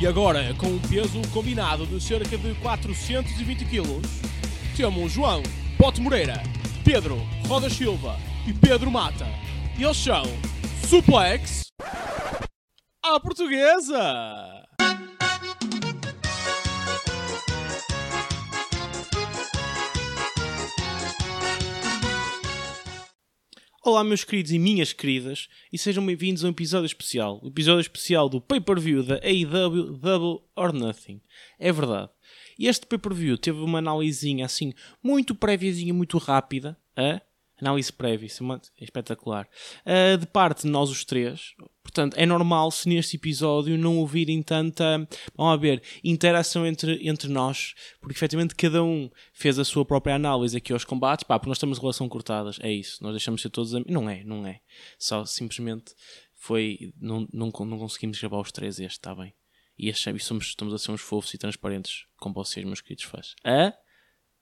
E agora, com um peso combinado de cerca de 420 kg, temos João Pote Moreira, Pedro Roda Silva e Pedro Mata. Eles são Suplex à Portuguesa! Olá, meus queridos e minhas queridas, e sejam bem-vindos a um episódio especial. O episódio especial do pay-per-view da AEW Double or Nothing. É verdade. Este pay-per-view teve uma análisezinha assim, muito préviazinha, muito rápida. A análise prévia, isso é, é espetacular. Uh, de parte de nós os três. Portanto, é normal se neste episódio não ouvirem tanta, vamos ver, interação entre, entre nós, porque efetivamente cada um fez a sua própria análise aqui aos combates, pá, porque nós temos relação cortadas, é isso, nós deixamos ser todos amigos. Não é, não é. Só simplesmente foi, não, não, não conseguimos gravar os três este, está bem? E, achamos, somos, estamos a ser uns fofos e transparentes com vocês, meus queridos fãs. Ah?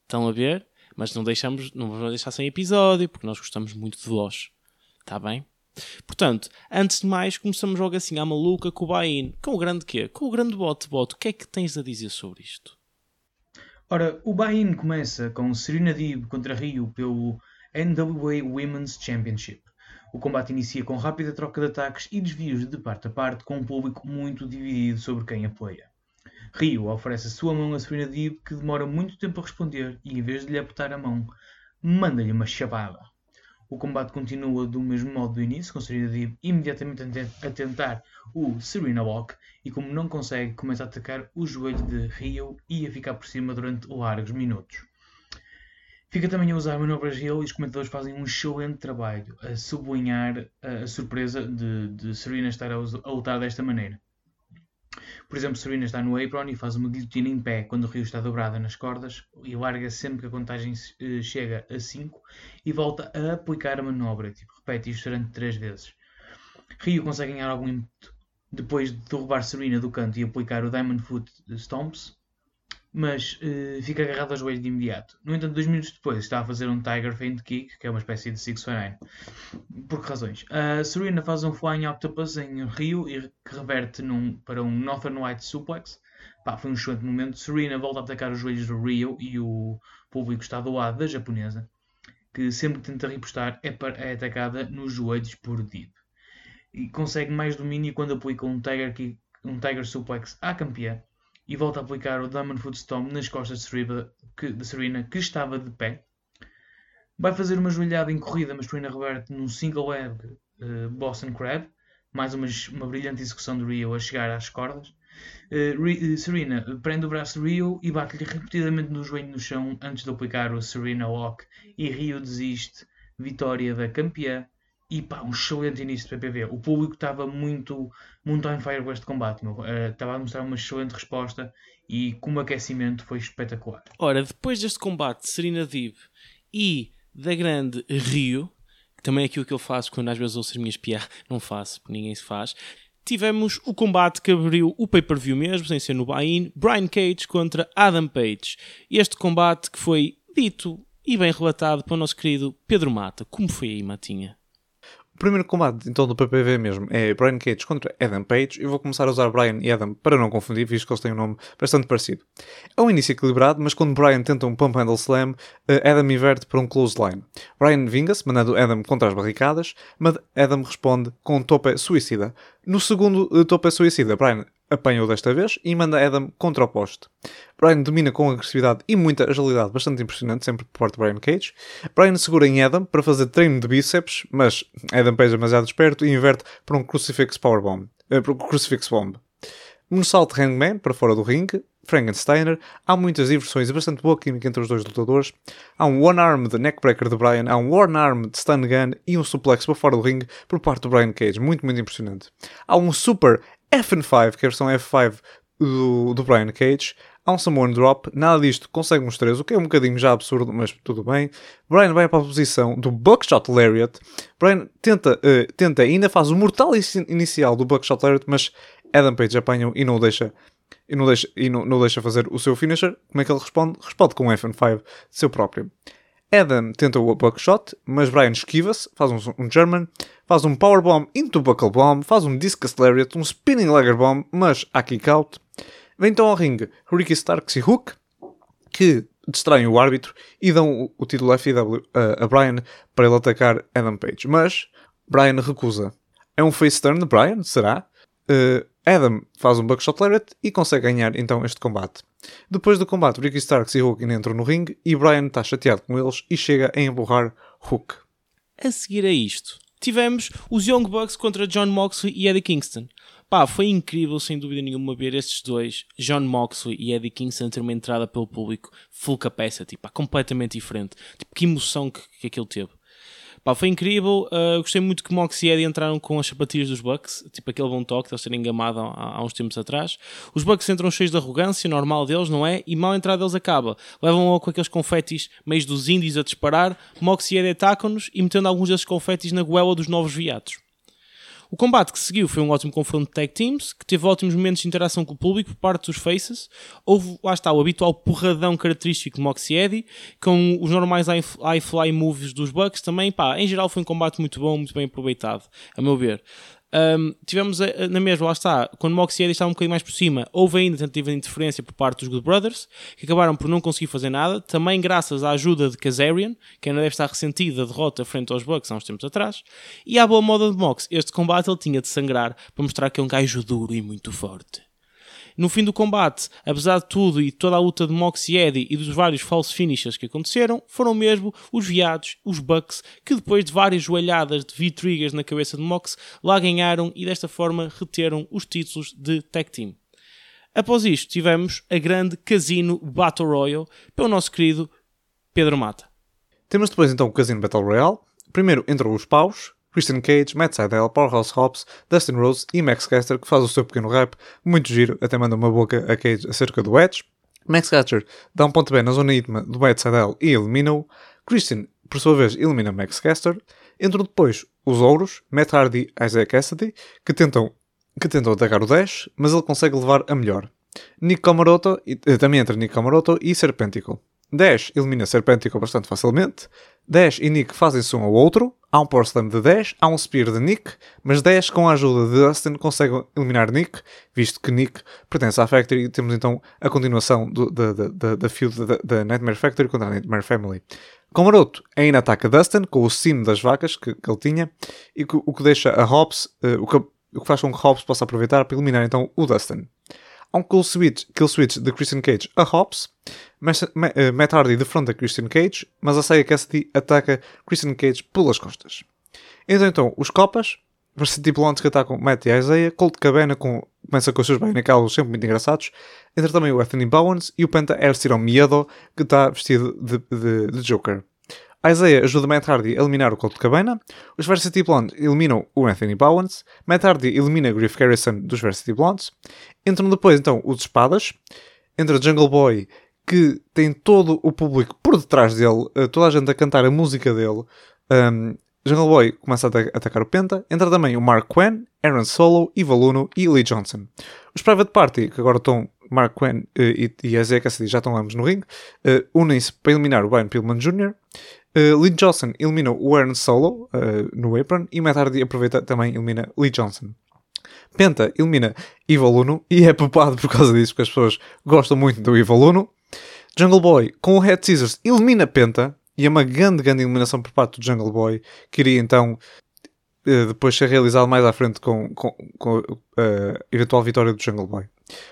Estão a ver? Mas não deixamos, não vamos deixar sem episódio, porque nós gostamos muito de vós. Está bem? Portanto, antes de mais, começamos logo assim à maluca com o buy-in. Com o grande quê? Com o grande bote bote. O que é que tens a dizer sobre isto? Ora, o buy-in começa com Serena Deeb contra Rio pelo NWA Women's Championship. O combate inicia com rápida troca de ataques e desvios de parte a parte, com um público muito dividido sobre quem apoia. Rio oferece a sua mão a Serena Deeb, que demora muito tempo a responder, e em vez de lhe apertar a mão, manda-lhe uma chavada. O combate continua do mesmo modo do início, com Serena Deeb imediatamente a tentar o Serena Walk e como não consegue, começa a atacar o joelho de Rio e a ficar por cima durante largos minutos. Fica também a usar manobras heel e os comentadores fazem um excelente trabalho a sublinhar a surpresa de, de Serena estar a lutar desta maneira. Por exemplo, Serena está no apron e faz uma guilhotina em pé quando o Rio está dobrada nas cordas e larga sempre que a contagem uh, chega a 5 e volta a aplicar a manobra. Tipo, repete isto durante 3 vezes. Rio consegue ganhar algum ímpeto depois de derrubar Serena do canto e aplicar o Diamond Foot Stomps, mas uh, fica agarrado ao joelho de imediato. No entanto, dois minutos depois está a fazer um Tiger Feint Kick, que é uma espécie de 619. Por que razões? A Serena faz um Flying Octopus em Rio e que reverte num, para um Northern White Suplex. Pá, foi um excelente momento. Serena volta a atacar os joelhos do Rio e o público está do lado da japonesa, que sempre que tenta repostar é, é atacada nos joelhos por Deep. E consegue mais domínio quando aplica um Tiger, Kick, um Tiger Suplex à campeã e volta a aplicar o Diamond Foot Stomp nas costas de Serena, que, de Serena, que estava de pé. Vai fazer uma joelhada em corrida, mas Serena reverte num single leg uh, Boston Crab. Mais uma, uma brilhante execução de Rio a chegar às cordas. Uh, Serena prende o braço de Rio e bate-lhe repetidamente no joelho no chão antes de aplicar o Serena Walk. E Rio desiste. Vitória da campeã e pá, um excelente início de PPV. O público estava muito, muito on fire com este combate. Uh, estava a mostrar uma excelente resposta e como aquecimento foi espetacular. Ora, depois deste combate Serena Deeb e da grande Rio, que também é aquilo que eu faço quando às vezes ouço as minhas piadas, não faço, porque ninguém se faz. Tivemos o combate que abriu o pay-per-view mesmo, sem ser no buy-in, Brian Cage contra Adam Page. Este combate que foi dito e bem relatado pelo nosso querido Pedro Mata. Como foi aí, Matinha? O primeiro combate, então, do PPV mesmo é Brian Cage contra Adam Page. Eu vou começar a usar Brian e Adam para não confundir, visto que eles têm um nome bastante parecido. É um início equilibrado, mas quando Brian tenta um Pump Handle Slam, eh, Adam inverte para um Clothesline. Brian vinga-se, mandando Adam contra as barricadas, mas Adam responde com um tope suicida. No segundo uh, tope suicida, Brian apanha-o desta vez e manda Adam contra o poste. Brian domina com agressividade e muita agilidade bastante impressionante, sempre por parte de Brian Cage. Brian segura em Adam para fazer treino de bíceps, mas Adam pesa demasiado esperto e inverte para um Crucifix Powerbomb. Uh, para um Crucifix Bomb. Moonsault Hangman para fora do ringue. Frankensteiner. Há muitas inversões e bastante boa química entre os dois lutadores. Há um One Arm de Neckbreaker de Brian, há um One Arm de Stun Gun e um suplex para fora do ringue por parte do Brian Cage. Muito, muito impressionante. Há um Super FN5, que é a versão F5 do, do Brian Cage. Há um Samoan Drop, nada disto consegue os três, o que é um bocadinho já absurdo, mas tudo bem. Brian vai para a posição do Buckshot Lariat. Brian tenta, uh, tenta ainda faz o mortal inicial do Buckshot Lariat, mas Adam Page apanha e não o deixa, e não deixa, e não, não deixa fazer o seu finisher. Como é que ele responde? Responde com um FN5 seu próprio. Adam tenta o buckshot, mas Brian esquiva-se, faz um, um German, faz um powerbomb into buckle bomb, faz um discus lariat, um spinning legger bomb, mas há kick out. Vem então ao ringue Ricky Starks e Hook, que distraem o árbitro e dão o, o título FW a, a Brian para ele atacar Adam Page. Mas Brian recusa. É um face turn de Brian? Será? Uh, Adam faz um buckshot lariat e consegue ganhar então este combate. Depois do combate, Ricky Starks e Hook entram no ringue e Brian está chateado com eles e chega a empurrar Hook. A seguir a isto, tivemos os Young Bucks contra John Moxley e Eddie Kingston. Pá, foi incrível, sem dúvida nenhuma, ver estes dois, John Moxley e Eddie Kingston, ter uma entrada pelo público full capacity, pá, completamente diferente. Tipo, que emoção que, que aquilo teve. Pá, foi incrível. Uh, gostei muito que Mox e Eddie entraram com as sapatilhas dos Bucks, tipo aquele bom toque de eles terem engamado há, há, uns tempos atrás. Os Bucks entram cheios de arrogância, normal deles, não é? E mal a entrada deles acaba. Levam logo com aqueles confetis meios dos índios a disparar. Mox e Eddie atacam-nos e metendo alguns desses confetis na goela dos novos viados. O combate que seguiu foi um ótimo confronto de tag teams, que teve ótimos momentos de interação com o público por parte dos faces. Houve, lá está, o habitual porradão característico de Moxie Eddy, com os normais high fly moves dos Bucks também. Pá, em geral foi um combate muito bom, muito bem aproveitado, a meu ver. Um, tivemos a, na mesma, lá está, quando Moxie Eddie estava um bocadinho mais por cima, houve ainda tentativa de interferência por parte dos Good Brothers, que acabaram por não conseguir fazer nada, também graças à ajuda de Kazarian, que ainda deve estar ressentido da derrota frente aos Bucks há uns tempos atrás, e à boa moda de Mox, este combate ele tinha de sangrar para mostrar que é um gajo duro e muito forte. No fim do combate, apesar de tudo e toda a luta de Mox e Eddie e dos vários false finishes que aconteceram, foram mesmo os viados, os Bucks, que depois de várias joelhadas de V-Triggers na cabeça de Mox, lá ganharam e desta forma reteram os títulos de Tag Team. Após isto, tivemos a grande Casino Battle Royale pelo nosso querido Pedro Mata. Temos depois então o Casino Battle Royale. Primeiro entram os paus, Christian Cage, Matt Sydal, Powerhouse Hobbs, Dustin Rose e Max Caster, que faz o seu pequeno rap, muito giro, até manda uma boca a Cage acerca do Edge. Max Caster dá um ponto bem na zona íntima do Matt Sydal e elimina-o. Christian, por sua vez, elimina Max Caster. Entram depois os Ouros, Matt Hardy e Isaiah Cassidy, que tentam, que tentam atacar o Dash, mas ele consegue levar a melhor. Nick Camaroto, eh, também entra Nick Camaroto e Serpentico. Dash elimina Serpentico bastante facilmente. Dash e Nick fazem-se um ao outro. Há um Power Slam de Dash, há um Spear de Nick, mas Dash, com a ajuda de Dustin, consegue eliminar Nick, visto que Nick pertence à Factory e temos então a continuação da feud da Nightmare Factory contra a Nightmare Family. Com Maroto ainda ataca Dustin com o sino das vacas que, que ele tinha e que, o que deixa a Hobbs, uh, o, que, o que faz com que Hobbs possa aproveitar para eliminar então o Dustin. Há um kill switch, kill switch de Christian Cage a Hobbs, eh, Matt Hardy defronta Christian Cage, mas a Saya Cassidy ataca Christian Cage pelas costas. Então, então os Copas, Varsity Blondes que atacam Matt e Isaiah, Colt Cabana com, começa com os seus baianacalos sempre muito engraçados, entra também o Anthony Bowens e o Penta Erciron Miedo, que está vestido de, de, de Joker. Isaiah ajuda Matt Hardy a eliminar o Colt Cabana, os Varsity Blondes eliminam o Anthony Bowens, Matt Hardy elimina Griff Garrison dos Varsity Blondes, entram depois então os Espadas, entra Jungle Boy que tem todo o público por detrás dele, eh, toda a gente a cantar a música dele. Um, Jungle Boy começa a atacar o Penta. Entra também o Mark Quinn, Aaron Solo, Eva Luno e Lee Johnson. Os Private Party, que agora estão Mark Quinn uh, e, e Zé Cassidy já estão ambos no ringue, uh, unem-se para eliminar o Brian Pillman Jr. Uh, Lee Johnson elimina o Aaron Solo no apron e Matt Hardy aproveita também elimina Lee Johnson. Penta elimina Evil Luno e é popado por causa disso, porque as pessoas gostam muito do Evil Luno. Jungle Boy, com o Head Scissors, elimina Penta. E é uma grande, grande eliminação por parte do Jungle Boy, que iria então eh, depois ser realizado mais à frente com, com, a uh, eventual vitória do Jungle Boy.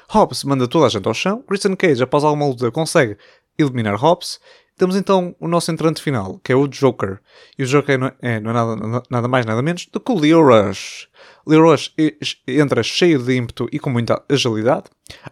Hobbs manda toda a gente ao chão. Christian Cage, após alguma luta, consegue eliminar Hobbs. Temos então o nosso entrante final, que é o Joker. E o Joker não é, não é nada, nada mais, nada menos do que o Leo Rush. Leroy entra cheio de ímpeto e com muita agilidade.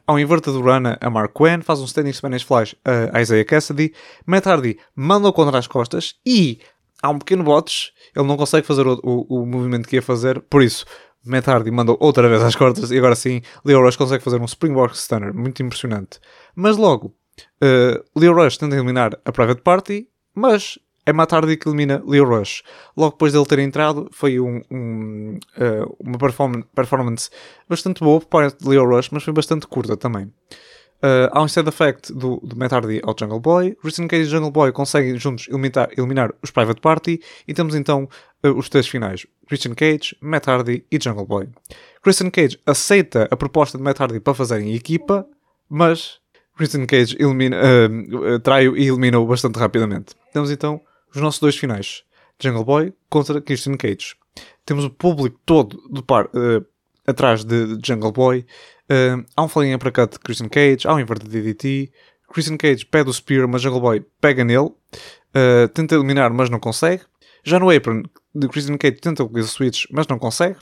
Ao inverter do Rana a Mark Quinn, faz um standing Spanish Flash a Isaiah Cassidy. Matt Hardy manda-o contra as costas e há um pequeno botes. Ele não consegue fazer o, o, o movimento que ia fazer, por isso Matt Hardy mandou outra vez às costas e agora sim Leo Rush consegue fazer um Springboard Stunner, muito impressionante. Mas logo, uh, Leo Rush tenta eliminar a Private Party, mas é Matt Hardy que elimina Leo Rush. Logo depois dele ter entrado, foi um, um, uh, uma performance, performance, bastante boa por parte de Leo Rush, mas foi bastante curta também. Uh, há um side effect do, do Matt Hardy ao Jungle Boy. Christian Cage e Jungle Boy conseguem juntos eliminar, eliminar os Private Party. E temos então uh, os três finais: Christian Cage, Matt Hardy e Jungle Boy. Christian Cage aceita a proposta de Matt Hardy para fazerem equipa, mas Christian Cage elimina, uh, traiu e eliminou bastante rapidamente. Temos então os nossos dois finais: Jungle Boy contra Christian Cage. Temos o público todo do par, atrás de, Jungle Boy. Uh, há um falling uppercut de Christian Cage, há um inverted DDT. Christian Cage pede o Spear, mas Jungle Boy pega nele. Uh, tenta eliminar, mas não consegue. Já no apron, de Christian Cage tenta o switch, mas não consegue.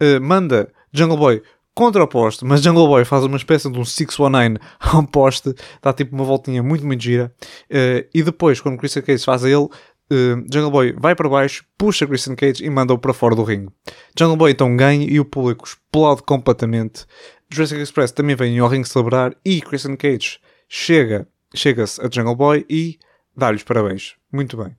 Uh, manda Jungle Boy contra o poste, mas Jungle Boy faz uma espécie de um 619 ao poste, dá tipo uma voltinha muito, muito gira. Uh, e depois, quando Christian Cage faz a ele, uh, Jungle Boy vai para baixo, puxa Christian Cage e manda-o para fora do ringue. Jungle Boy então ganha e o público explode completamente. Jurassic Express também vem ao ringue celebrar e Christian Cage chega, chega-se a Jungle Boy e dá-lhes parabéns. Muito bem.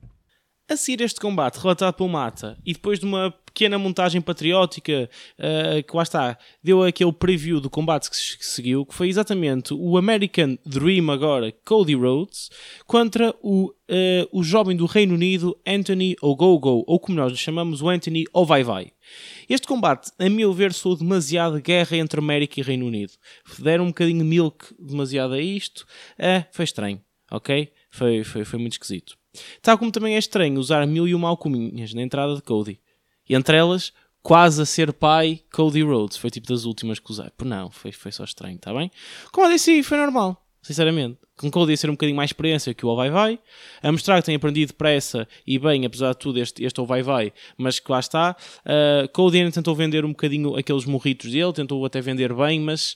A seguir este combate relatado pelo Mata e depois de uma pequena montagem patriótica uh, que lá está, deu aquele preview do combate que, se, que seguiu, que foi exatamente o American Dream agora, Cody Rhodes, contra o, uh, o jovem do Reino Unido, Anthony Ogogo, ou como nós lhe chamamos, o Anthony Ovai Este combate, a meu ver, soou demasiado guerra entre América e Reino Unido. Deram um bocadinho milk demasiado a isto. Uh, foi estranho, ok? Foi, foi, foi muito esquisito. Tal como também é estranho usar mil e uma alcuminhas na entrada de Cody. E entre elas, quase a ser pai, Cody Rhodes. Foi tipo das últimas que usei. Por não, foi, foi só estranho, está bem? Como eu disse, foi normal, sinceramente. Com Cody a ser um bocadinho mais experiência que o Vai Vai, a mostrar que tem aprendido depressa e bem, apesar de tudo, este, este Vai Vai, mas que lá está. Uh, Cody ainda tentou vender um bocadinho aqueles morritos dele, tentou até vender bem, mas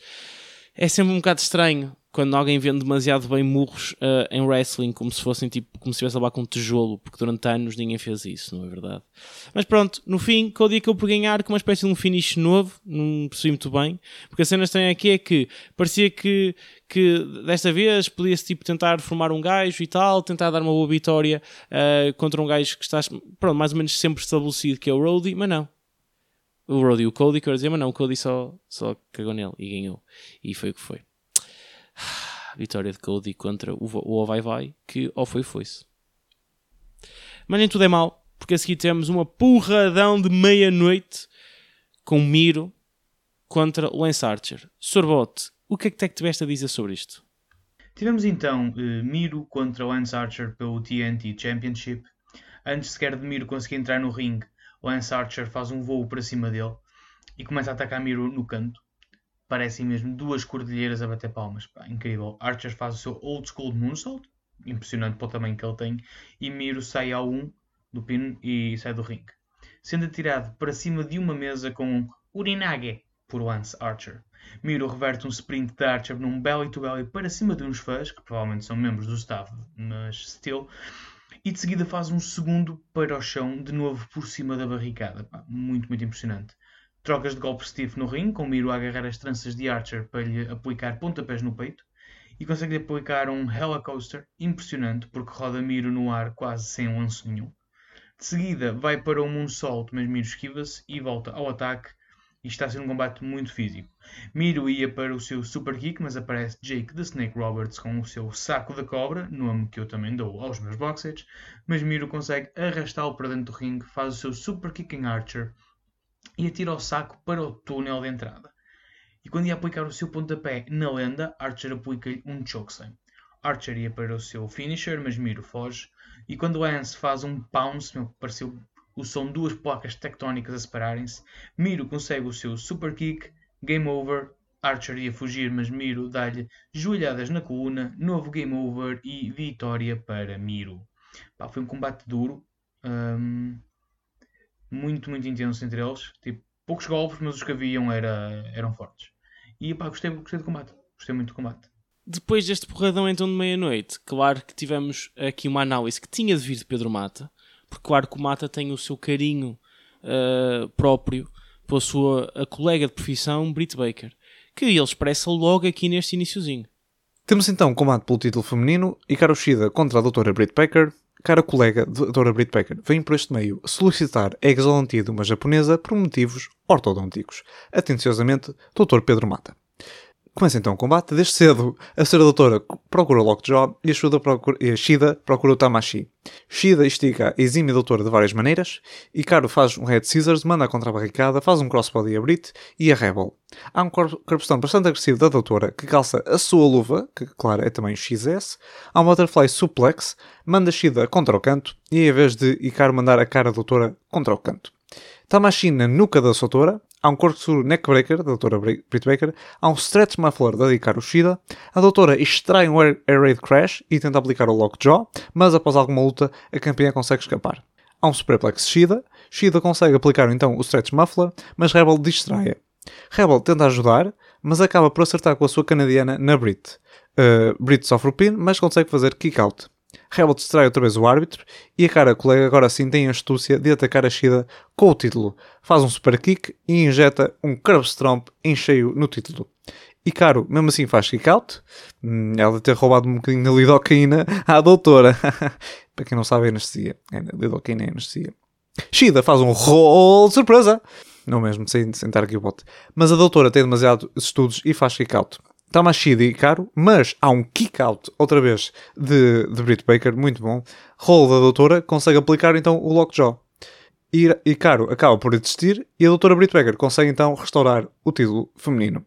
é sempre um bocado estranho quando alguém vende demasiado bem murros uh, em wrestling, como se fossem tipo, como se estivesse a levar com um tijolo, porque durante anos ninguém fez isso, não é verdade? Mas pronto, no fim, Cody acabou por ganhar com uma espécie de um finish novo, não percebi muito bem, porque a cena estranha aqui é que parecia que, que desta vez podia-se tipo, tentar formar um gajo e tal, tentar dar uma boa vitória uh, contra um gajo que está, pronto, mais ou menos sempre estabelecido, que é o Roddy, mas não. O Roddy e o Cody, quero dizer, mas não, o Cody só, só cagou nele e ganhou. E foi o que foi vitória de Cody contra o, o Vai Vai, que ou foi foi-se. Mas nem tudo é mal, porque a seguir temos uma porradão de meia-noite com Miro contra Lance Archer. Sorbote, o que é que, é que tiveste a dizer sobre isto? Tivemos então uh, Miro contra Lance Archer pelo TNT Championship. Antes sequer de Miro conseguir entrar no ringue, Lance Archer faz um voo para cima dele e começa a atacar Miro no canto parecem mesmo duas cordilheiras a bater palmas. Pá, incrível. Archer faz o seu old school moonsault, impressionante para o tamanho que ele tem, e Miro sai ao 1 do pino e sai do ringue. Sendo atirado para cima de uma mesa com um Urinage por Lance Archer. Miro reverte um sprint de Archer num belly-to-belly -belly para cima de uns fãs, que provavelmente são membros do staff, mas still, e de seguida faz um segundo para o chão, de novo por cima da barricada. Pá, muito, muito impressionante. Trocas de golpe Steve no ringue, com Miro a agarrar as tranças de Archer para lhe aplicar pontapés no peito e consegue aplicar um Helicoaster impressionante porque roda Miro no ar quase sem lanço nenhum. De seguida vai para o Moonsault, mas Miro esquiva-se e volta ao ataque e está a ser um combate muito físico. Miro ia para o seu Super Kick, mas aparece Jake the Snake Roberts com o seu Saco da Cobra, nome que eu também dou aos meus boxers, mas Miro consegue arrastá-lo para dentro do ringue, faz o seu Super Kick em Archer e atira o saco para o túnel de entrada. E quando ia aplicar o seu pontapé na lenda, Archer aplica-lhe um chokeslam. Archer ia para o seu finisher, mas Miro foge. E quando Lance faz um pounce, meu, pareceu o som de duas placas tectónicas a separarem-se, Miro consegue o seu super kick, game over. Archer ia fugir, mas Miro dá-lhe joelhadas na coluna, novo game over e vitória para Miro. Pá, foi um combate duro. Um, muito, muito intenso entre eles. Tipo, poucos golpes, mas os que haviam era, eram fortes. E pá, gostei, gostei do combate. Gostei muito do combate. Depois deste porradão então de meia-noite, claro que tivemos aqui uma análise que tinha de vir de Pedro Mata, porque claro que o Mata tem o seu carinho uh, próprio pela sua a colega de profissão, Britt Baker, que ele expressa logo aqui neste iníciozinho. Temos então um combate pelo título feminino, Ikaru Shida contra a doutora Britt Baker, cara colega doutora Britt Baker vem por este meio solicitar a exolantia de uma japonesa por motivos ortodônticos. Atenciosamente, Dr. Pedro Mata. Começa então o combate. Desde cedo, a senhora doutora procura o Lockjaw e a, Shida procura, Shida procura o Tamashi. Shida estica a exime doutora de várias maneiras. e Caro faz um Red Scissors, manda contra a barricada, faz um crossbody a Brit e a Rebel. Há um corpostão bastante agressivo da doutora que calça a sua luva, que claro é também XS. Há um Butterfly Suplex, manda Shida contra o canto e em vez de Icaro mandar a cara doutora contra o canto. Tamashi na nuca da doutora, há um corkscrew neckbreaker da doutora Britt Baker, há um stretch muffler da Hikaru Shida, a doutora extrai um air, air raid crash e tenta aplicar o lockjaw, mas após alguma luta a campeã consegue escapar. Há um superplex Shida, Shida consegue aplicar então o stretch muffler, mas Rebel distrai-a. Rebel tenta ajudar, mas acaba por acertar com a sua canadiana na Brit. Uh, Brit sofre o pin, mas consegue fazer kick Rebel distrai outra vez o árbitro e a cara colega agora sim tem a astúcia de atacar a Shida com o título. Faz um super kick e injeta um curve stomp em cheio no título. E Caro, mesmo assim, faz kick out. Hum, ela ter roubado um bocadinho de lidocaína à doutora. Para quem não sabe, é anestesia. É, lidocaína é anestesia. Shida faz um roll surpresa. Não mesmo, sem sentar aqui o bote. Mas a doutora tem demasiados estudos e faz kick out. Tamashida e Caro, mas há um kick-out, outra vez, de, de Baker, muito bom. Rolo da doutora, consegue aplicar então o Lockjaw. E, e Caro acaba por desistir e a doutora Britt Baker consegue então restaurar o título feminino.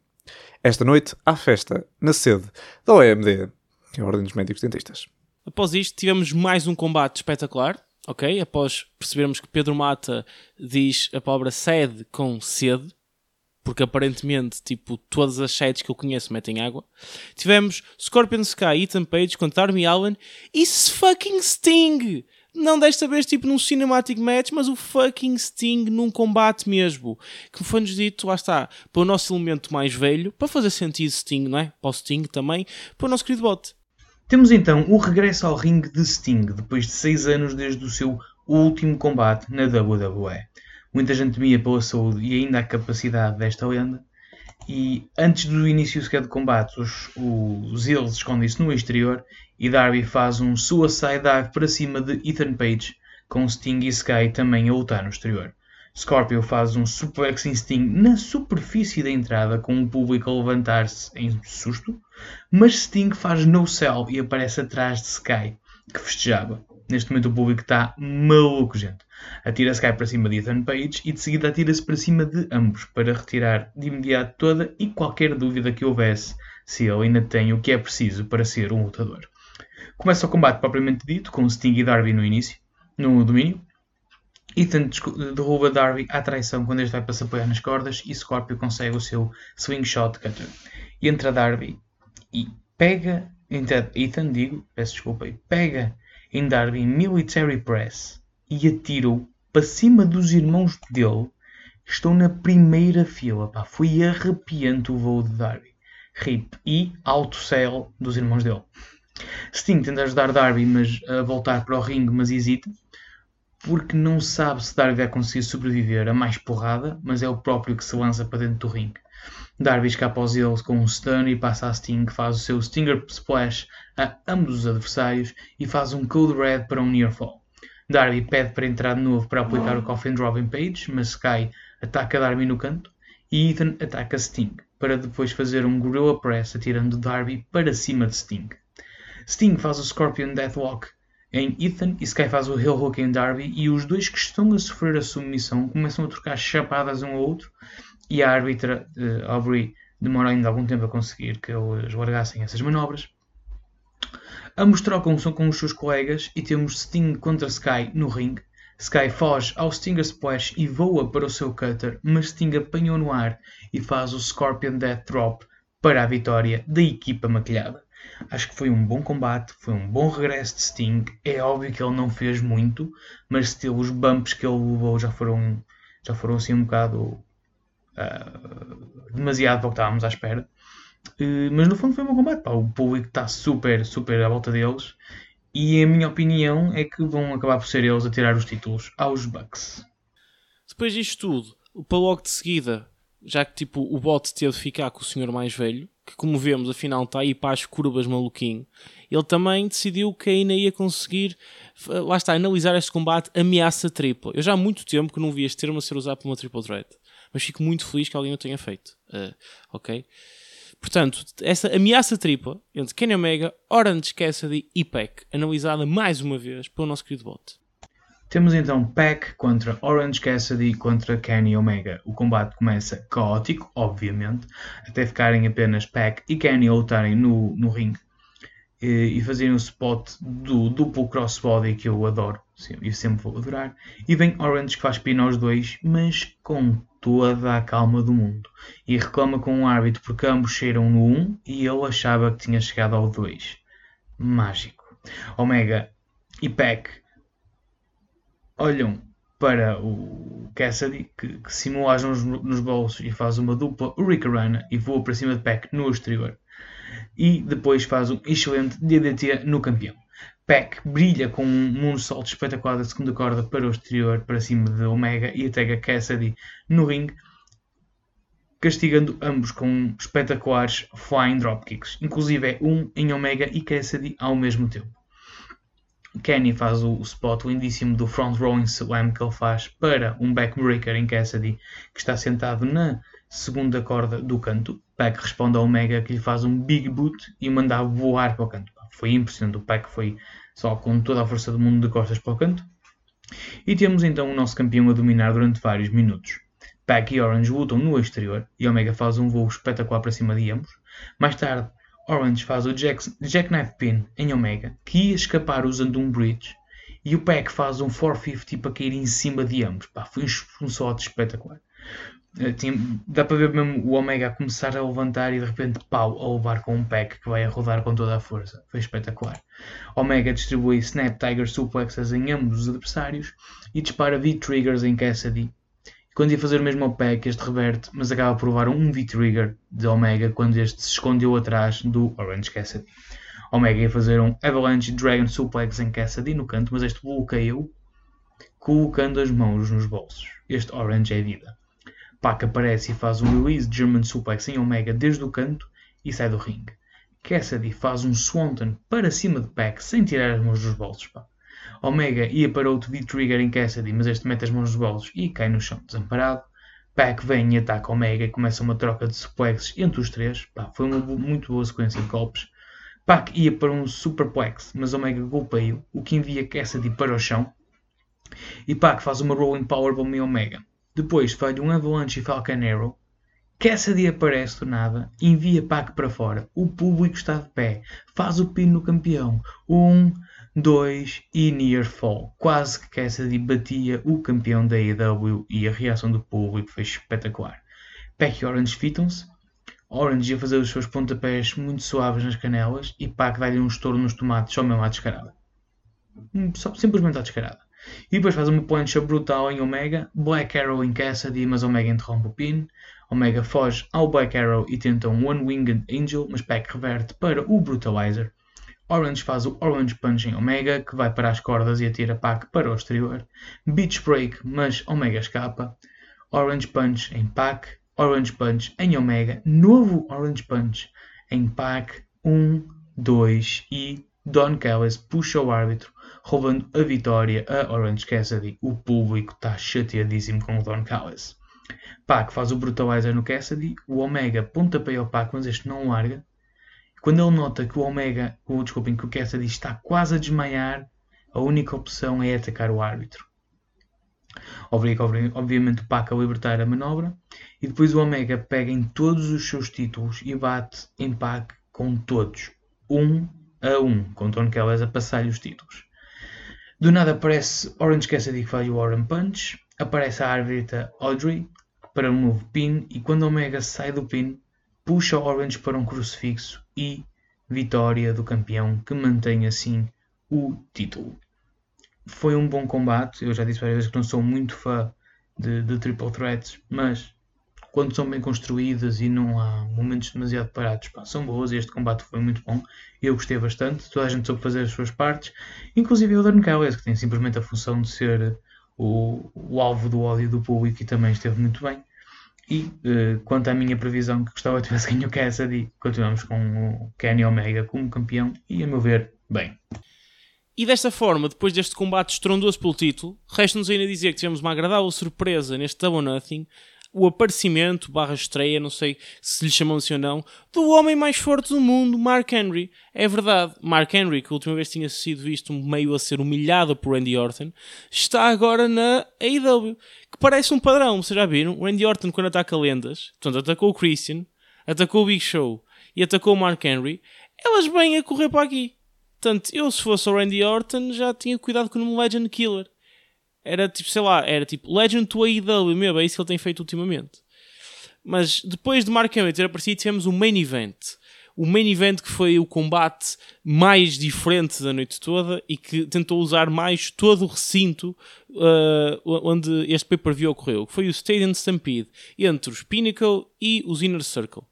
Esta noite há festa na sede da OMD, que é a Ordem dos Médicos Dentistas. Após isto, tivemos mais um combate espetacular, ok? Após percebermos que Pedro Mata diz a palavra sede com sede, porque aparentemente, tipo, todas as sites que eu conheço metem água. Tivemos Scorpion Sky, Ethan Page contra Army Allen e fucking Sting! Não desta vez, tipo, num cinematic match, mas o fucking Sting num combate mesmo. Que foi-nos dito, lá está, para o nosso elemento mais velho, para fazer sentido Sting, não é? Para o Sting também, para o nosso querido bot. Temos então o regresso ao ringue de Sting, depois de 6 anos desde o seu último combate na WWE. Muita gente temia pela saúde e ainda a capacidade desta lenda. E antes do início sequer de combate, os, os Eels escondem-se no exterior e Darby faz um suicide dive para cima de Ethan Page, com Sting e Sky também a lutar no exterior. Scorpio faz um suplex em Sting na superfície da entrada, com o público a levantar-se em susto, mas Sting faz no cell e aparece atrás de Sky, que festejava. Neste momento o público está maluco, gente. Atira-se cai para cima de Ethan Page e de seguida atira-se para cima de ambos para retirar de imediato toda e qualquer dúvida que houvesse se ele ainda tem o que é preciso para ser um lutador. Começa o combate propriamente dito, com Sting e Darby no início, no domínio. Ethan derruba Darby à traição quando este vai para se apoiar nas cordas e Scorpio consegue o seu swing shot cutter. E entra Darby e pega, Ethan, digo, peço desculpa, pega em Darby Military Press e atira-o para cima dos irmãos dele que estão na primeira fila. Pá, foi arrepiante o voo de Darby. Rip e auto-sell dos irmãos dele. Sting tenta ajudar Darby mas, a voltar para o ringue, mas hesita. Porque não sabe se Darby vai conseguir sobreviver a mais porrada, mas é o próprio que se lança para dentro do ringue. Darby escapa aos eles com um stun e passa a Sting, faz o seu Stinger Splash a ambos os adversários e faz um Code Red para um Near Fall. Darby pede para entrar de novo para aplicar o Coffin Robin Page, mas Sky ataca Darby no canto e Ethan ataca Sting, para depois fazer um Gorilla Press atirando Darby para cima de Sting. Sting faz o Scorpion Deathwalk em Ethan e Sky faz o Heel Hook em Darby e os dois que estão a sofrer a submissão começam a trocar chapadas um ao outro e a árbitra uh, Aubrey demora ainda algum tempo a conseguir que eles largassem essas manobras. Ambos trocam som com os seus colegas e temos Sting contra Sky no ringue. Sky foge ao Stinger Splash e voa para o seu cutter, mas Sting apanhou no ar e faz o Scorpion Death Drop para a vitória da equipa maquilhada. Acho que foi um bom combate, foi um bom regresso de Sting. É óbvio que ele não fez muito, mas os bumps que ele levou já foram, já foram assim um bocado uh, demasiado para o que estávamos à espera. Uh, mas no fundo foi um bom combate. Pá. O público está super, super à volta deles. E a minha opinião é que vão acabar por ser eles a tirar os títulos aos Bucks. Depois disto tudo, o logo de seguida, já que tipo o bot teve de ficar com o senhor mais velho, que como vemos afinal está aí para as curvas maluquinho, ele também decidiu que ainda ia conseguir, lá está, analisar este combate ameaça tripla. Eu já há muito tempo que não vi este termo a ser usado por uma triple threat, mas fico muito feliz que alguém o tenha feito. Uh, ok? Portanto, essa ameaça tripla entre Kenny Omega, Orange Cassidy e Peck, analisada mais uma vez pelo nosso querido bot. Temos então Peck contra Orange Cassidy contra Kenny Omega. O combate começa caótico, obviamente, até ficarem apenas Peck e Kenny a lutarem no, no ringue e, e fazerem o spot do duplo crossbody que eu adoro e sempre vou adorar. E vem Orange que faz pin aos dois, mas com toda a calma do mundo. E reclama com o árbitro porque ambos cheiram no 1 e ele achava que tinha chegado ao 2. Mágico. Omega e Peck olham para o Cassidy, que, que simula as nos, nos bolsos e faz uma dupla Hurricanrana e voa para cima de Peck no exterior. E depois faz um excelente DDT no campeão. Peck brilha com um moonsault espetacular da segunda corda para o exterior, para cima de Omega e ataca Cassidy no ringue, castigando ambos com espetaculares flying dropkicks, inclusive um em Omega e Cassidy ao mesmo tempo. Kenny faz o, spot lindíssimo do front rowing slam que ele faz para um backbreaker em Cassidy, que está sentado na segunda corda do canto. Peck responde ao Omega que lhe faz um big boot e manda voar para o canto. Foi impressionante. O Peck foi só com toda a força do mundo de costas para o canto. E temos então o nosso campeão a dominar durante vários minutos. Peck e Orange lutam no exterior e Omega faz um voo espetacular para cima de ambos. Mais tarde, Orange faz o Jack, Jackknife Pin em Omega, que ia escapar usando um bridge, e o Peck faz um 450 para cair em cima de ambos. Pá, foi um, um espetacular. Eh, tinha, dá para ver mesmo o Omega a começar a levantar e de repente pau a levar com um pack que vai a rodar com toda a força. Foi espetacular. Omega distribui Snap Tiger Suplexes em ambos os adversários e dispara V-Triggers em Cassidy quando ia fazer o mesmo ao Peck, este reverte, mas acaba por levar um V-Trigger de Omega quando este se escondeu atrás do Orange Cassidy. Omega ia fazer um Avalanche Dragon Suplex em Cassidy no canto, mas este bloqueou, colocando as mãos nos bolsos. Este Orange é vida. Pac aparece e faz um Release German Suplex em Omega desde o canto e sai do ringue. Cassidy faz um Swanton para cima de Pac sem tirar as mãos dos bolsos. Pá. Omega ia para outro V-Trigger em Cassidy, mas este mete as mãos nos bolsos e cai no chão, desamparado. Pac vem e ataca Omega e começa uma troca de suplexes entre os três. Pá, foi uma muito boa sequência de golpes. Pac ia para um superplex, mas Omega golpeia o que envia Cassidy para o chão. E Pac faz uma Rolling Powerbomb em Omega. Depois falha um Avalanche e Falcon Arrow. Cassidy aparece do nada, envia Pac para fora. O público está de pé, faz o pino no campeão. Um, 2 e Near Fall. Quase que Cassidy batia o campeão da AEW e a reação do público foi espetacular. Pac e Orange fitam-se. Orange ia fazer os seus pontapés muito suaves nas canelas e Pac dá-lhe um estouro nos tomates só mesmo à descarada. Hum, só, simplesmente à descarada. E depois faz uma plancha brutal em Omega, Black Arrow em Cassidy, mas Omega interrompe o pin. Omega foge ao Black Arrow e tenta um One Winged Angel, mas Pac reverte para o Brutalizer. Orange faz o Orange Punch em Omega, que vai para as cordas e atira Pac para o exterior. Beach Break, mas Omega escapa. Orange Punch em Pac. Orange Punch em Omega. Novo Orange Punch em Pac. 1, 2 e Don Callis puxa o árbitro, roubando a vitória a Orange Cassidy. O público está chateadíssimo com o Don Callis. Pac faz o Brutalizer no Cassidy. O Omega pontapeia o Pac, mas este não larga. Quando ele nota que o Omega, o, desculpem, que o Cassidy está quase a desmaiar, a única opção é atacar o árbitro. Obriga, obviamente, o Pac a libertar a manobra e depois o Omega pega em todos os seus títulos e bate em Pac com todos, um a um, com Tony Kellis a passar-lhe os títulos. Do nada aparece Orange Cassidy que faz o Orange Punch, aparece a árbitra Audrey para um novo pin e quando Omega sai do pin, puxa Orange para um crucifixo e vitória do campeão que mantém assim o título. Foi um bom combate, eu já disse várias vezes que não sou muito fã de, de triple threats, mas quando são bem construídas e não há momentos demasiado parados, pá, são boas este combate foi muito bom. Eu gostei bastante, toda a gente soube fazer as suas partes, inclusive o Dan Callis, que tem simplesmente a função de ser o, o alvo do ódio do público e também esteve muito bem. E uh, quanto à minha previsão que gostava de tivesse ganho o Cassidy, continuamos com o Kenny Omega como campeão e, a meu ver, bem. E desta forma, depois deste combate estrondoso pelo título, resta-nos ainda dizer que tivemos uma agradável surpresa neste Double Nothing o aparecimento, barra estreia, não sei se lhe chamam assim ou não, do homem mais forte do mundo, Mark Henry. É verdade, Mark Henry, que a última vez tinha sido visto meio a ser humilhado por Randy Orton, está agora na AEW, que parece um padrão, vocês já viram? O Randy Orton, quando ataca lendas, portanto, atacou o Christian, atacou o Big Show e atacou o Mark Henry, elas vêm a correr para aqui. Portanto, eu se fosse o Randy Orton já tinha cuidado com o Legend Killer era tipo, sei lá, era tipo Legend to AEW mesmo, é isso que ele tem feito ultimamente. Mas depois de Mark Henry ter aparecido, tivemos o main event. O main event que foi o combate mais diferente da noite toda e que tentou usar mais todo o recinto uh, onde este pay-per-view ocorreu, que foi o Stadium Stampede entre os Pinnacle e os Inner Circle.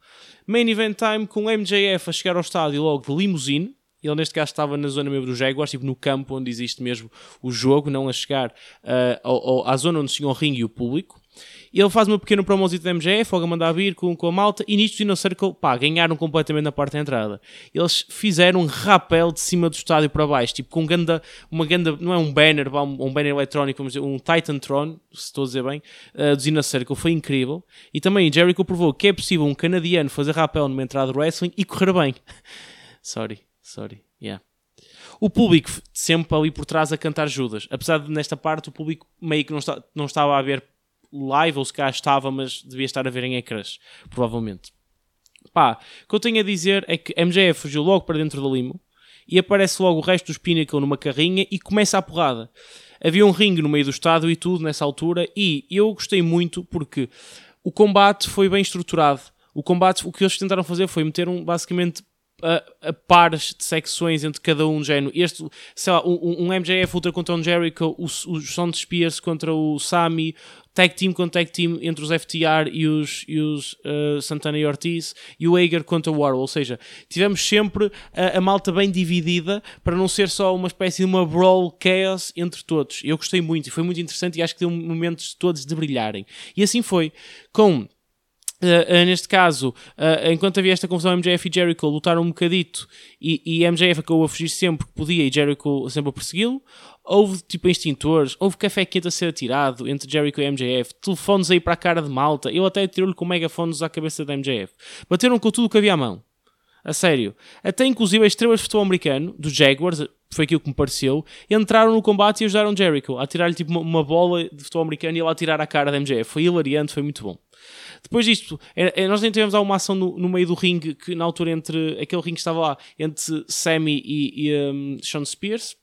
Main event time com MJF a chegar ao estádio logo de limusine, ele neste caso estava na zona mesmo do Jaguars, tipo no campo onde existe mesmo o jogo, não a chegar uh, ao, ao, à zona onde tinha o ringue e o público. Ele faz uma pequena promosita da MGF, logo a mandar vir com, com a malta, e nisto no Circle, pá, ganharam completamente na parte da entrada. Eles fizeram um rapel de cima do estádio para baixo, tipo com ganda, uma ganda, não é um banner, um, um banner eletrónico, vamos dizer, um Titan Tron, se estou a dizer bem, uh, do Inner Circle, foi incrível. E também Jericho provou que é possível um canadiano fazer rapel numa entrada de wrestling e correr bem. Sorry. Sorry. Yeah. O público sempre ali por trás a cantar Judas. Apesar de nesta parte o público meio que não, está, não estava a ver live, ou se cá estava, mas devia estar a ver em ecrãs, provavelmente. Pá, o que eu tenho a dizer é que MJF fugiu logo para dentro do limo e aparece logo o resto dos Pinnacle numa carrinha e começa a porrada. Havia um ringue no meio do estádio e tudo nessa altura e eu gostei muito porque o combate foi bem estruturado. O combate, o que eles tentaram fazer foi meter um, basicamente a, a, pares de secções entre cada um género. Este, sei lá, um, um MJF Ultra contra um Jericho, o, o Sound Spears contra o Sami, tag team contra tag team entre os FTR e os, e os uh, Santana e Ortiz, e o Hager contra o Warhol. Ou seja, tivemos sempre a, a, malta bem dividida para não ser só uma espécie de uma brawl chaos entre todos. Eu gostei muito e foi muito interessante e acho que deu momentos todos de brilharem. E assim foi, com Uh, uh, neste caso, uh, enquanto havia esta confusão, MJF e Jericho lutaram um bocadito e, e MJF acabou a fugir sempre que podia e Jericho sempre a persegui-lo. Houve tipo extintores, houve café quente a ser atirado entre Jericho e MJF, telefones aí para a cara de malta. Eu até tirou-lhe com megafones à cabeça da MJF. Bateram com tudo o que havia à mão. A sério. Até inclusive as estrelas de futebol americano, dos Jaguars, foi aquilo que me pareceu, entraram no combate e ajudaram Jericho a tirar-lhe tipo uma, uma, bola de futebol americano e ele a tirar a cara da MJF. Foi hilariante, foi muito bom. Depois disto, é, é, nós nem tivemos uma ação no, no, meio do ringue, que na altura entre aquele ringue que estava lá, entre Sammy e, e um, Sean Spears.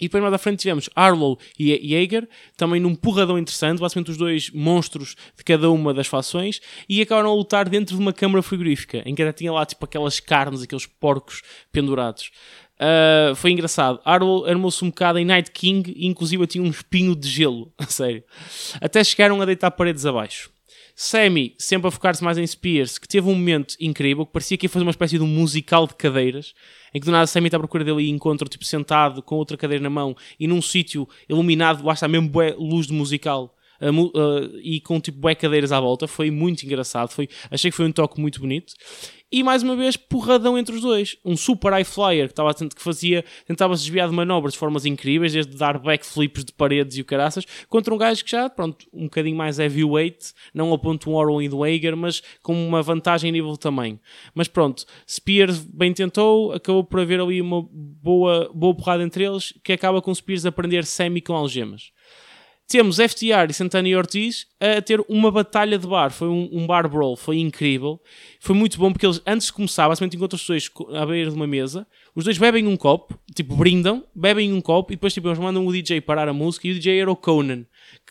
E depois mais à frente tivemos Arlow e Jaeger, também num porradão interessante, basicamente os dois monstros de cada uma das fações, e acabaram a lutar dentro de uma câmara frigorífica, em que ainda tinha lá tipo aquelas carnes, aqueles porcos pendurados. Uh, foi engraçado. Armou-se um bocado em Night King e inclusive tinha um espinho de gelo, a sério. Até chegaram a deitar paredes abaixo. Sammy, sempre a focar-se mais em Spears, que teve um momento incrível, que parecia que ia fazer uma espécie de um musical de cadeiras, em que do nada Sammy está à procura dele e encontra tipo sentado com outra cadeira na mão e num sítio iluminado, lá está mesmo bué, luz de musical. Uh, uh, e com tipo bué cadeiras à volta, foi muito engraçado, foi, achei que foi um toque muito bonito e mais uma vez porradão entre os dois. Um super high flyer que, estava, que fazia, tentava se desviar de manobras de formas incríveis, desde dar backflips de paredes e o caraças, contra um gajo que já, pronto, um bocadinho mais heavyweight, não ao ponto um Orwell e do Hager, mas com uma vantagem em nível de tamanho. Mas pronto, Spears bem tentou, acabou por haver ali uma boa, boa porrada entre eles, que acaba com Spears a prender semi com algemas temos FTR e Santana e Ortiz a ter uma batalha de bar. Foi um, um, bar brawl, foi incrível. Foi muito bom porque eles, antes de começar, basicamente encontram os dois à beira de uma mesa. Os dois bebem um copo, tipo, brindam, bebem um copo e depois tipo, eles mandam o DJ parar a música. E o DJ era o Conan,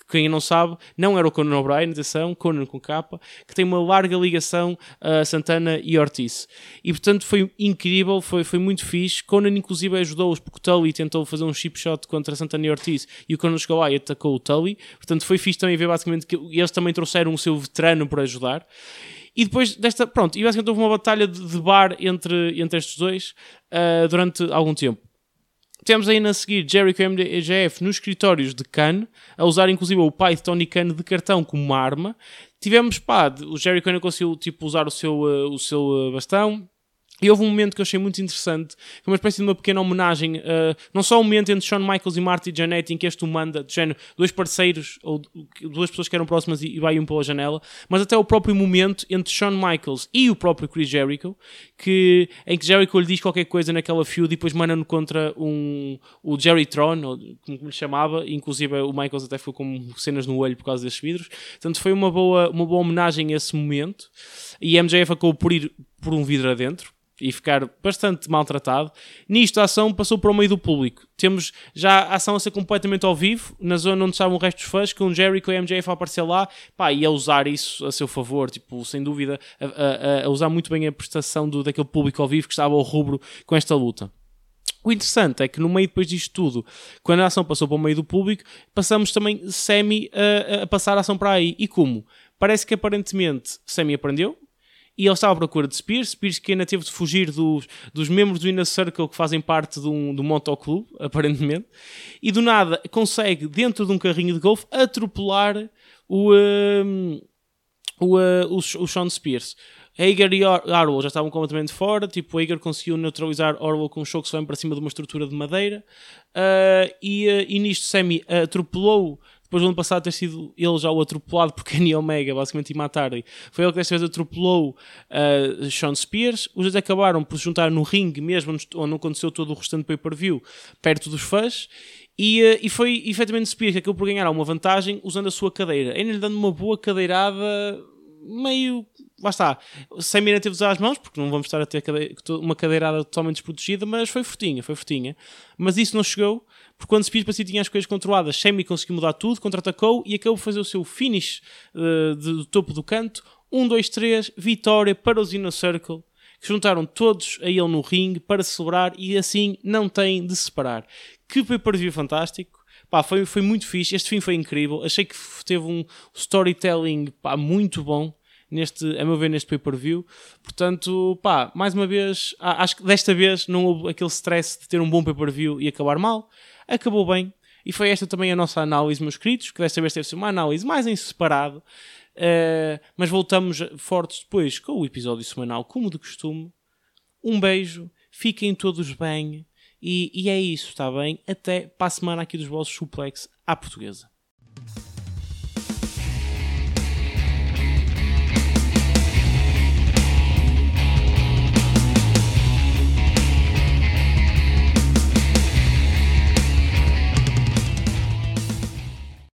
quem não sabe, não era o Conan O'Brien, atenção, Conan com capa, que tem uma larga ligação a Santana e Ortiz. E portanto foi incrível, foi, foi muito fixe. Conan inclusive ajudou-os porque o Tully tentou fazer um chip shot contra Santana e Ortiz e o Conan chegou lá e atacou o Tully. Portanto foi fixe também ver basicamente que eles também trouxeram o seu veterano para ajudar. E depois desta, pronto, e basicamente houve uma batalha de, de bar entre, entre estes dois uh, durante algum tempo. Temos ainda a seguir Jericho e MJF nos escritórios de Khan, a usar inclusive o pai de Tony Khan de cartão como arma. Tivemos, pá, o Jericho ainda conseguiu tipo, usar o seu, uh, o seu uh, bastão. E houve um momento que eu achei muito interessante, é uma espécie de uma pequena homenagem, uh, não só o momento entre Shawn Michaels e Marty Jannetty, em que este o manda, de género, dois parceiros, ou duas pessoas que eram próximas e, e vai um pela janela, mas até o próprio momento entre Shawn Michaels e o próprio Chris Jericho, que, em que Jericho lhe diz qualquer coisa naquela feud e depois manda-no contra um, o Jerry Tron, ou como lhe chamava, inclusive o Michaels até ficou com cenas no olho por causa desses vidros. Portanto, foi uma boa, uma boa homenagem a esse momento. E MJF acabou por ir por um vidro adentro e ficar bastante maltratado. Nisto a ação passou para o meio do público. Temos já a ação a ser completamente ao vivo, na zona onde estavam o resto dos fãs, com o Jericho e o MJF a aparecer lá, pá, e a usar isso a seu favor, tipo, sem dúvida, a, a, a usar muito bem a prestação do, daquele público ao vivo que estava ao rubro com esta luta. O interessante é que no meio depois disto tudo, quando a ação passou para o meio do público, passamos também semi a, a passar a ação para aí. E como? Parece que aparentemente semi aprendeu, e ele estava à procura de Spears. Spears que ainda teve de fugir dos, dos membros do Inner Circle que fazem parte de um, do motoclube, aparentemente, e do nada consegue, dentro de um carrinho de golfe, atropelar o, um, o, uh, o, o Sean Spears. Hager e Orwell já estavam completamente fora. Tipo, Hager conseguiu neutralizar Orwell com um choque slam para cima de uma estrutura de madeira. Uh, e, uh, e nisto, Sammy atropelou depois do ano passado ter sido ele já o atropelado por Kenny Omega, basicamente e matar foi ele que desta vez atropelou uh, Sean Spears. Os dois acabaram por se juntar no ringue mesmo, onde aconteceu todo o restante pay-per-view, perto dos fãs. E, uh, e foi efetivamente Spears que acabou por ganhar uma vantagem usando a sua cadeira, ainda lhe dando uma boa cadeirada meio. Lá está. Sem mira teve usar as mãos, porque não vamos estar a ter uma cadeirada totalmente desprotegida, mas foi fortinha, foi fortinha. Mas isso não chegou, porque quando Spears parecia tinha as coisas controladas, Semi conseguiu mudar tudo, contra-atacou e acabou de fazer o seu finish uh, do topo do canto. 1, 2, 3, vitória para os Inner Circle, que juntaram todos a ele no ringue para celebrar e assim não têm de separar. Que pay-per-view fantástico. Pá, foi, foi muito fixe. Este fim foi incrível. Achei que teve um storytelling pá, muito bom neste, a meu ver, neste pay-per-view. Portanto, pá, mais uma vez, acho que desta vez não houve aquele stress de ter um bom pay-per-view e acabar mal. Acabou bem. E foi esta também a nossa análise, meus queridos, que desta vez teve ser uma análise mais em separado. Uh, mas voltamos fortes depois com o episódio semanal, como de costume. Um beijo, fiquem todos bem. E, e é isso, está bem? Até para a semana aqui dos vossos suplex à portuguesa.